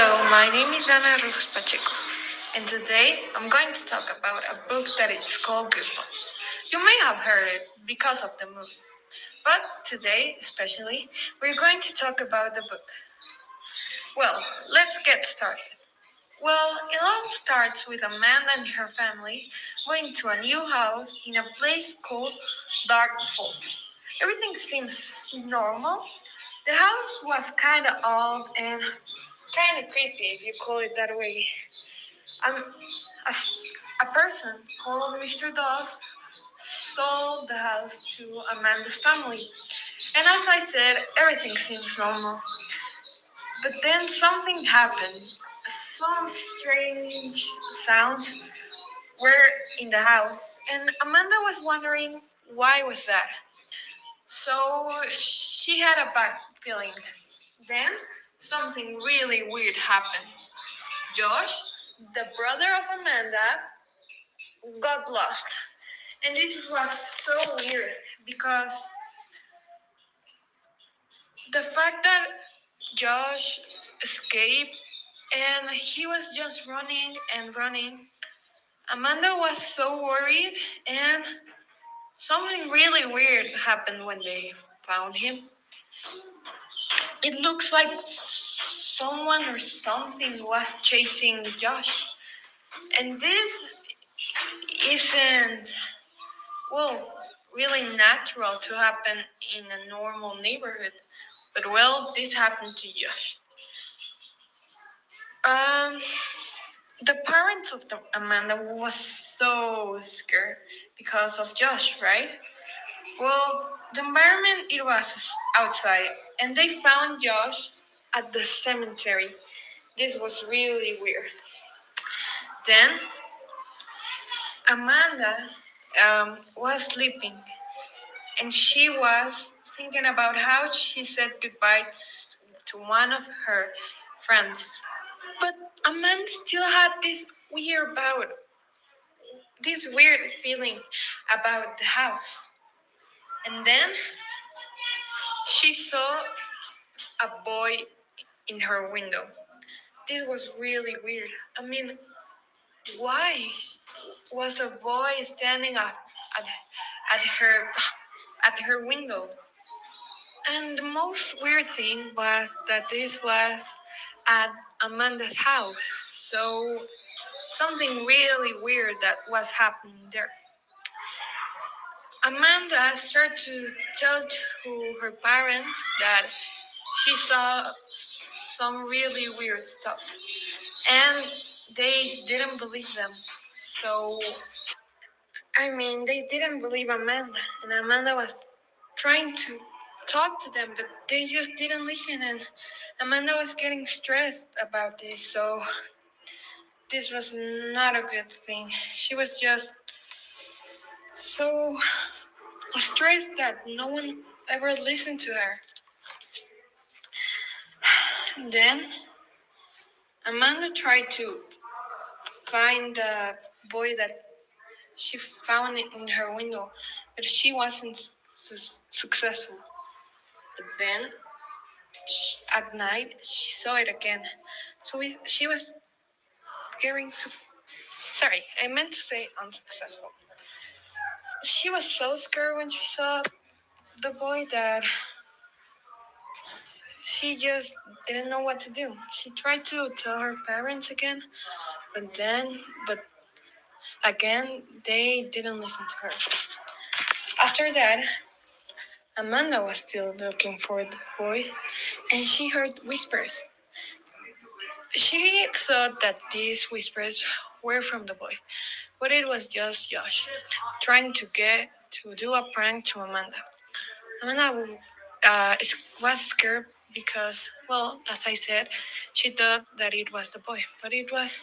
Hello, my name is Dana Rojas Pacheco, and today I'm going to talk about a book that is called Goosebumps. You may have heard it because of the movie, but today, especially, we're going to talk about the book. Well, let's get started. Well, it all starts with Amanda and her family going to a new house in a place called Dark Falls. Everything seems normal. The house was kind of old and kind of creepy, if you call it that way. Um, a, a person called Mr. Dawes sold the house to Amanda's family. And as I said, everything seems normal. But then something happened. Some strange sounds were in the house, and Amanda was wondering why was that. So she had a bad feeling. Then something really weird happened. Josh, the brother of Amanda, got lost. And it was so weird because the fact that Josh escaped and he was just running and running. Amanda was so worried, and something really weird happened when they found him. It looks like someone or something was chasing Josh. And this isn't, well, really natural to happen in a normal neighborhood. But well, this happened to Josh. Um, the parents of the Amanda was so scared because of Josh, right? Well, the environment it was outside, and they found Josh at the cemetery. This was really weird. Then Amanda um, was sleeping, and she was thinking about how she said goodbye to one of her friends. But Amanda still had this weird about this weird feeling about the house. And then she saw a boy in her window. This was really weird. I mean, why was a boy standing up at, at her at her window? And the most weird thing was that this was at Amanda's house. So something really weird that was happening there. Amanda started to tell to her parents that she saw some really weird stuff. And they didn't believe them. So, I mean, they didn't believe Amanda. And Amanda was trying to talk to them, but they just didn't listen. And Amanda was getting stressed about this. So, this was not a good thing. She was just so stressed that no one ever listened to her. Then Amanda tried to find the boy that she found in her window, but she wasn't su- successful. Then at night she saw it again. So we, she was getting to. Sorry, I meant to say unsuccessful. She was so scared when she saw the boy that she just didn't know what to do. She tried to tell her parents again, but then, but again, they didn't listen to her. After that, Amanda was still looking for the boy, and she heard whispers. She thought that these whispers were from the boy, but it was just Josh trying to get to do a prank to Amanda. Amanda uh, was scared because, well, as I said, she thought that it was the boy, but it was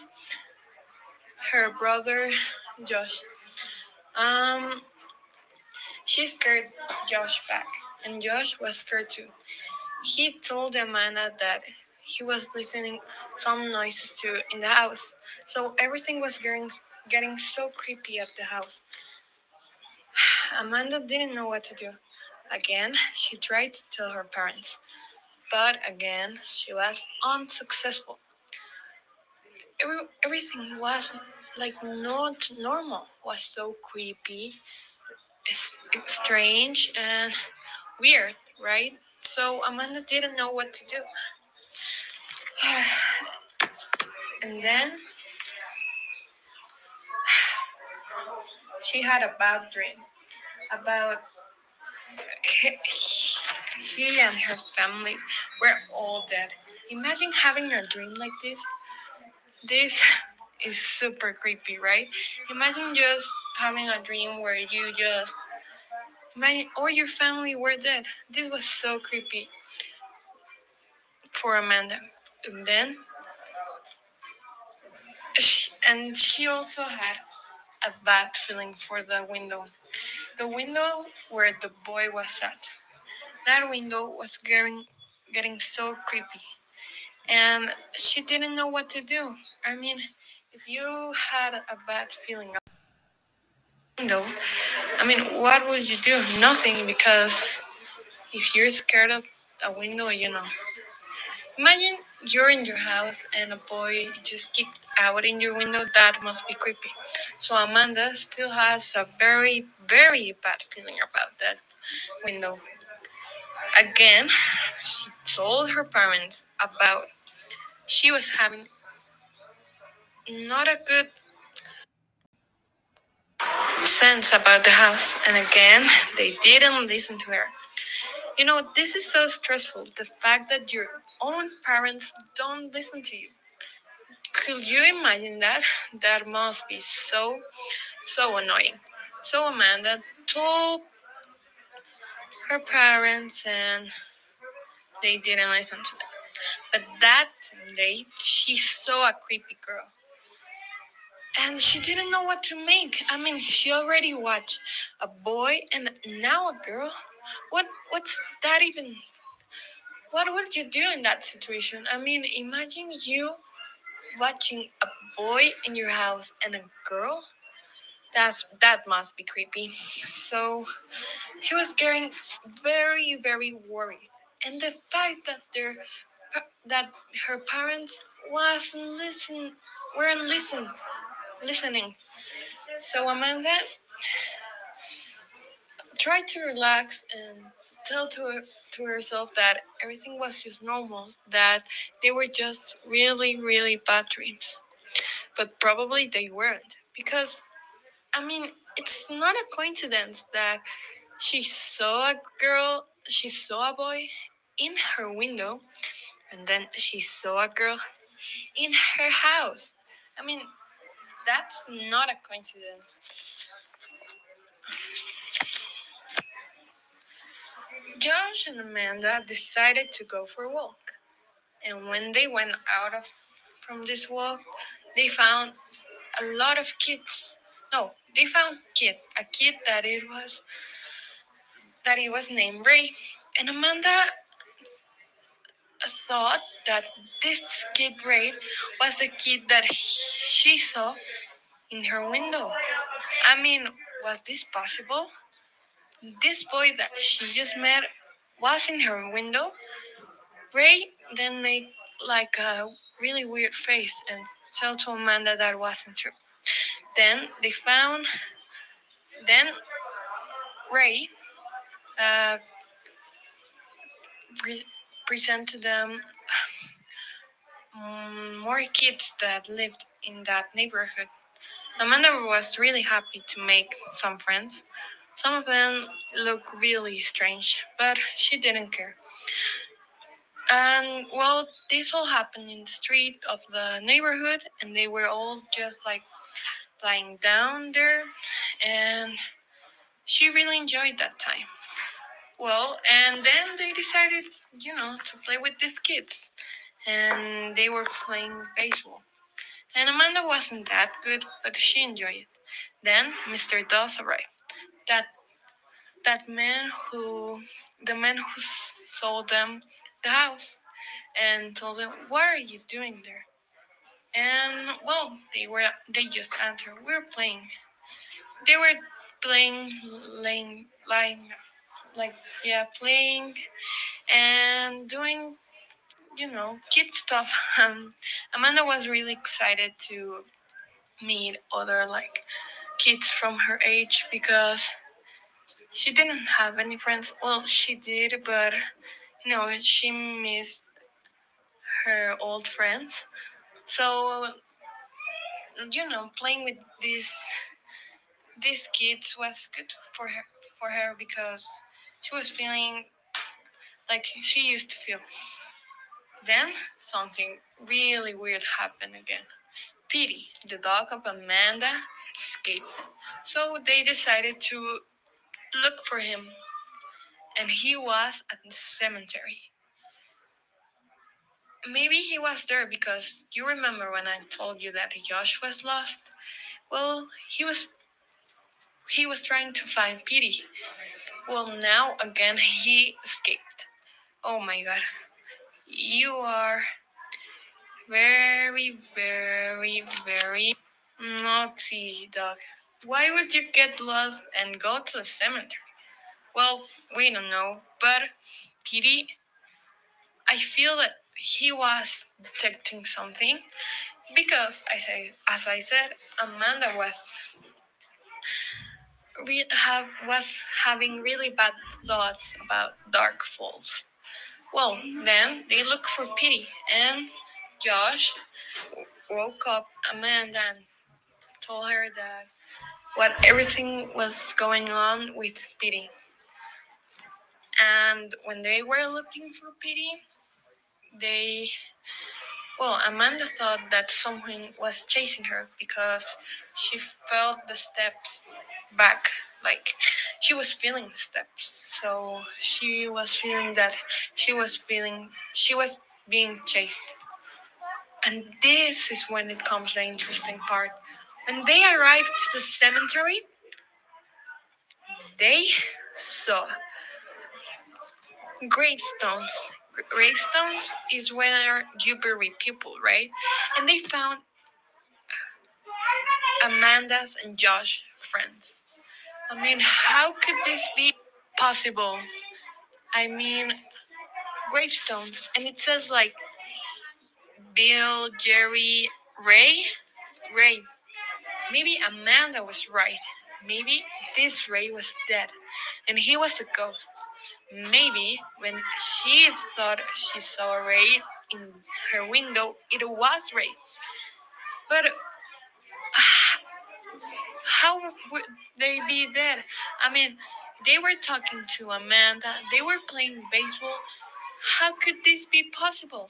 her brother Josh. Um, she scared Josh back, and Josh was scared too. He told Amanda that he was listening some noises too in the house, so everything was getting getting so creepy at the house. Amanda didn't know what to do. Again, she tried to tell her parents, but again, she was unsuccessful. every, everything was like not normal. Was so creepy, strange, and weird, right? So Amanda didn't know what to do. and then she had a bad dream about she and her family were all dead. Imagine having a dream like this. This is super creepy, right? Imagine just having a dream where you just imagine all your family were dead. This was so creepy for Amanda. And then she, and she also had a bad feeling for the window. The window where the boy was at. That window was getting getting so creepy. And she didn't know what to do. I mean, if you had a bad feeling window, I mean, what would you do? Nothing because if you're scared of a window, you know. Imagine you're in your house and a boy just kicked out in your window. That must be creepy. So Amanda still has a very, very bad feeling about that window. Again, she told her parents about she was having not a good sense about the house, and again, they didn't listen to her. You know, this is so stressful the fact that your own parents don't listen to you. Could you imagine that? That must be so, so annoying. So Amanda told her parents, and they didn't listen to them. But that day, she saw a creepy girl. And she didn't know what to make. I mean, she already watched a boy and now a girl. What what's that even? What would you do in that situation? I mean, imagine you watching a boy in your house and a girl. That's that must be creepy. So she was getting very very worried, and the fact that their that her parents wasn't listen weren't listen listening. So Amanda tried to relax and tell to her, to herself that everything was just normal, that they were just really, really bad dreams. But probably they weren't. Because, I mean, it's not a coincidence that she saw a girl, she saw a boy in her window, and then she saw a girl in her house. I mean, that's not a coincidence. Josh and Amanda decided to go for a walk. And when they went out of from this walk, they found a lot of kids. No, they found kid, a kid that it was that it was named Ray. And Amanda thought that this kid Ray was the kid that he- she saw in her window. I mean, was this possible? This boy that she just met was in her window. Ray then made like a really weird face and tell to Amanda that wasn't true. Then they found, then Ray uh, pre- presented them um, more kids that lived in that neighborhood. Amanda was really happy to make some friends. Some of them look really strange, but she didn't care. And well, this all happened in the street of the neighborhood, and they were all just like lying down there, and she really enjoyed that time. Well, and then they decided, you know, to play with these kids, and they were playing baseball. And Amanda wasn't that good, but she enjoyed it. Then Mr. Dawes arrived. That that man who the man who sold them the house and told them, What are you doing there? And well, they were they just answered, We're playing. They were playing laying lying like yeah, playing and doing you know, kid stuff. Um, Amanda was really excited to meet other like kids from her age because she didn't have any friends. Well, she did, but you know, she missed her old friends. So, you know, playing with these these kids was good for her for her because she was feeling like she used to feel. Then something really weird happened again. Petey, the dog of Amanda, escaped. So they decided to look for him. And he was at the cemetery. Maybe he was there because you remember when I told you that Josh was lost? Well, he was he was trying to find Petey. Well, now again he escaped. Oh my god. You are very, very, very naughty, dog. Why would you get lost and go to the cemetery? Well, we don't know, but Petey, I feel that he was detecting something because I say, as I said, Amanda was we have was having really bad thoughts about Dark Falls. Well, then they look for Petey, and Josh woke up Amanda and told her that what everything was going on with Petey. And when they were looking for Petey, they well, Amanda thought that someone was chasing her because she felt the steps back. Like she was feeling the steps. So she was feeling that she was feeling she was being chased. And this is when it comes the interesting part. When they arrived to the cemetery, they saw gravestones. Gravestones is where you bury people, right? And they found Amanda's and Josh friends. I mean, how could this be possible? I mean, gravestones, and it says like Bill, Jerry, Ray, Ray. Maybe Amanda was right. Maybe this Ray was dead, and he was a ghost. Maybe when she thought she saw Ray in her window, it was Ray. But how would they be dead? I mean, they were talking to Amanda, they were playing baseball. How could this be possible?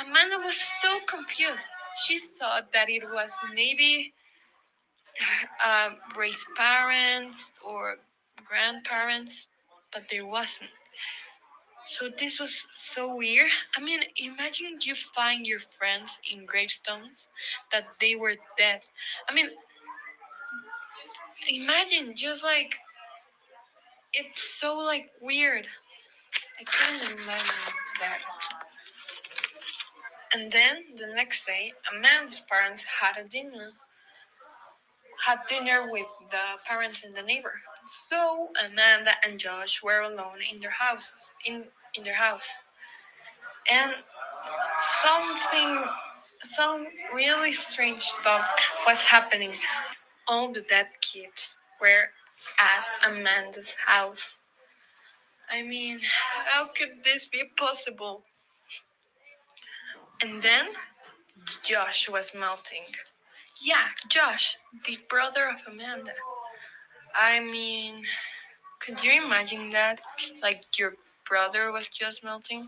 Amanda was so confused. She thought that it was maybe uh, Ray's parents or grandparents, but there wasn't. So this was so weird. I mean, imagine you find your friends in gravestones that they were dead. I mean, imagine just like it's so like weird. I can't imagine that. And then the next day, Amanda's parents had a dinner. Had dinner with the parents in the neighborhood. So Amanda and Josh were alone in their houses, in in their house, and something, some really strange stuff was happening. All the dead kids were at Amanda's house. I mean, how could this be possible? And then Josh was melting. Yeah, Josh, the brother of Amanda. I mean, could you imagine that? Like your brother was just melting?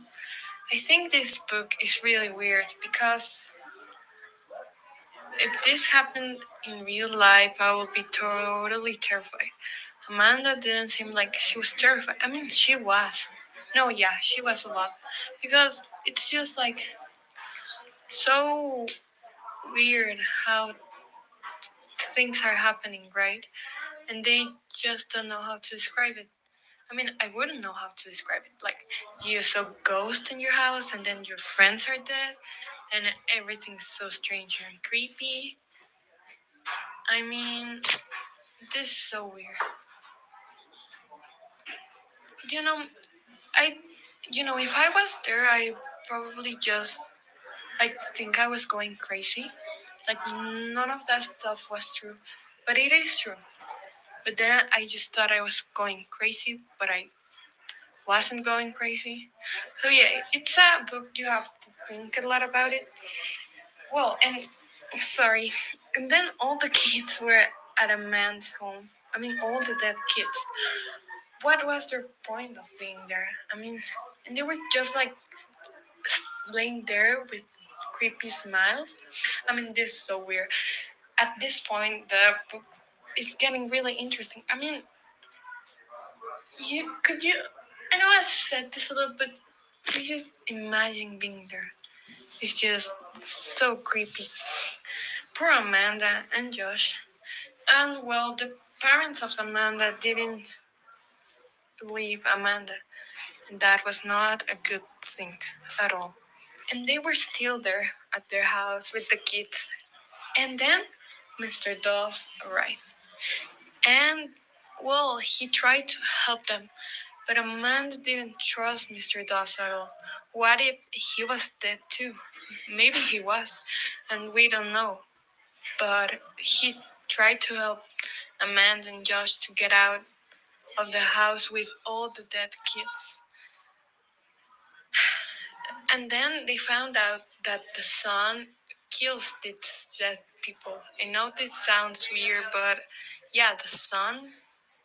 I think this book is really weird because if this happened in real life, I would be totally terrified. Amanda didn't seem like she was terrified. I mean, she was. No, yeah, she was a lot. Because it's just like so weird how things are happening, right? And they just don't know how to describe it. I mean, I wouldn't know how to describe it. Like, you saw ghosts in your house, and then your friends are dead, and everything's so strange and creepy. I mean, this is so weird. You know, I, you know, if I was there, I probably just like think I was going crazy. Like none of that stuff was true, but it is true. But then I just thought I was going crazy, but I wasn't going crazy. So yeah, it's a book you have to think a lot about it. Well, and sorry, and then all the kids were at Amanda's home. I mean, all the dead kids. What was their point of being there? I mean, and they were just like laying there with creepy smiles. I mean, this is so weird. At this point, the book is getting really interesting. I mean, you could you? I know I said this a little, but you just imagine being there. It's just so creepy. Poor Amanda and Josh. And well, the parents of Amanda didn't believe Amanda. And that was not a good thing at all. And they were still there at their house with the kids. And then Mr. Dawes arrived. And well, he tried to help them, but Amanda didn't trust Mr. Dawes at all. What if he was dead too? Maybe he was, and we don't know. But he tried to help Amanda and Josh to get out of the house with all the dead kids. And then they found out that the sun kills the dead people. I know this sounds weird, but yeah, the sun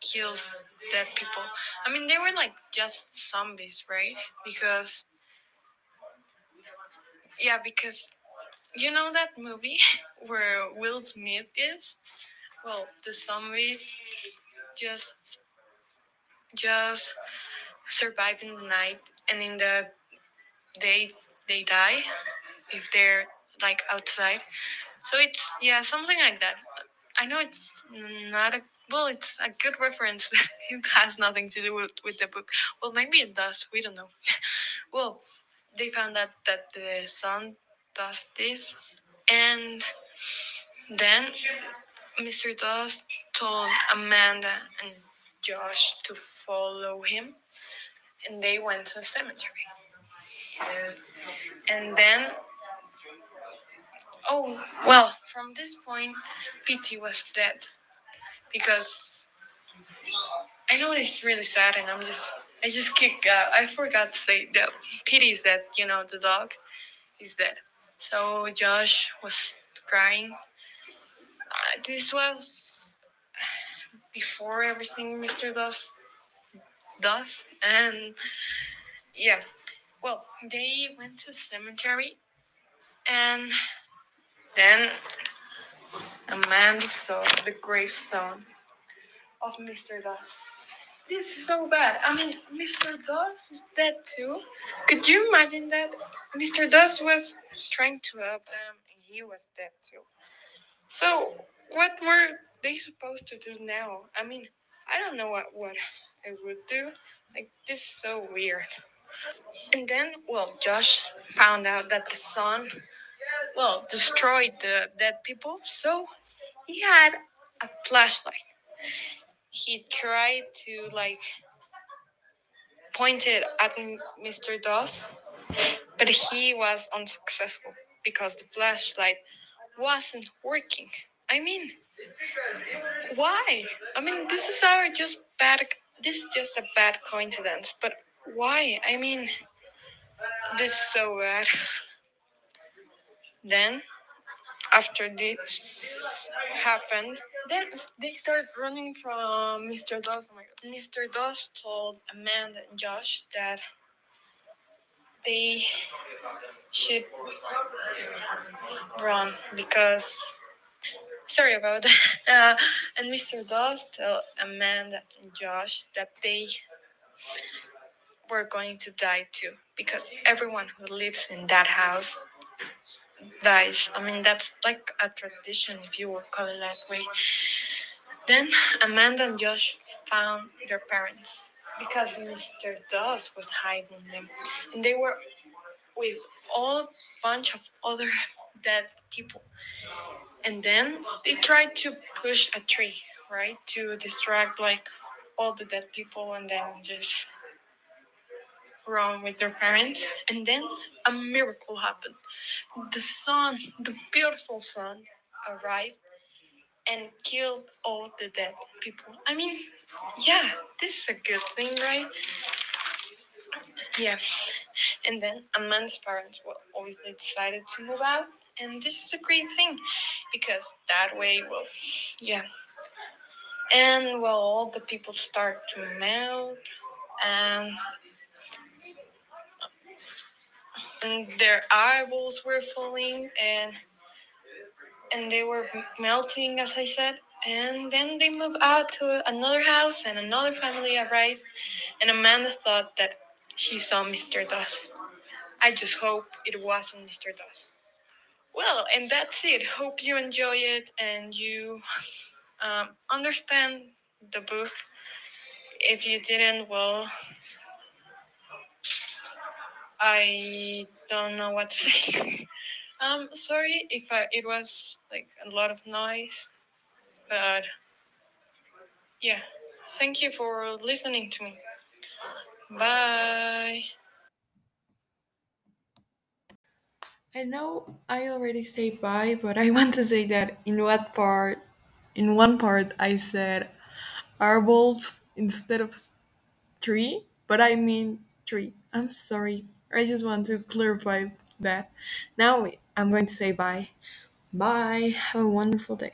kills dead people. I mean, they were like just zombies, right? Because, yeah, because you know that movie where Will Smith is? Well, the zombies just just survive in the night and in the day they die if they're like outside. So it's yeah, something like that. I know it's not a well, it's a good reference, but it has nothing to do with, with the book. Well, maybe it does. We don't know. well, they found out that the sun does this, and then Mr. Dawes told Amanda and Josh to follow him, and they went to a cemetery. And then, oh, well, from this point, Petey was dead because I know it's really sad, and I'm just, I just kick. Uh, I forgot to say that Petey is dead. You know, the dog is dead. So Josh was crying. Uh, this was before everything Mr. Dawes does, and yeah. Well, they went to cemetery, and then a man saw the gravestone of Mr. Dawes. This is so bad. I mean, Mr. Dawes is dead too. Could you imagine that? Mr. Dawes was trying to help them, and he was dead too. So, what were they supposed to do now? I mean, I don't know what, what I would do. Like, this is so weird. And then, well, Josh found out that the sun, well, destroyed the dead people. So he had a flashlight. He tried to like point it at Mr. Dawes, but he was unsuccessful because the flashlight wasn't working. I mean, why? I mean, this is our just bad. This is just a bad coincidence, but why? I mean, this is so bad. Then, after this happened, then they start running from Mr. Dawes. Oh my God. Mr. Dawes told Amanda and Josh that they should run because sorry about that. Uh, and Mr. Dawes told Amanda and Josh that they were going to die too because everyone who lives in that house dies. I mean, that's like a tradition, if you would call it that way. Then Amanda and Josh found their parents because Mr. Dawes was hiding them, and they were with all bunch of other dead people. And then they tried to push a tree, right, to distract like all the dead people, and then just wrong with their parents, and then a miracle happened. The sun, the beautiful sun, arrived and killed all the dead people. I mean, yeah, this is a good thing, right? Yeah. And then Amanda's parents will obviously decided to move out, and this is a great thing because that way, well, yeah. And well, all the people start to melt, and, and their eyeballs were falling, and and they were melting, as I said. And then they moved out to another house, and another family arrived, and Amanda thought that she saw Mr. Dawes. I just hope it wasn't Mr. Dawes. Well, and that's it. Hope you enjoy it and you um, understand the book. If you didn't, well, I don't know what to say. um, sorry if I, it was like a lot of noise, but yeah. Thank you for listening to me. Bye. I know I already say bye, but I want to say that in what part, in one part, I said arbals instead of tree, but I mean tree. I'm sorry. I just want to clarify that. Now I'm going to say bye. Bye. Have a wonderful day.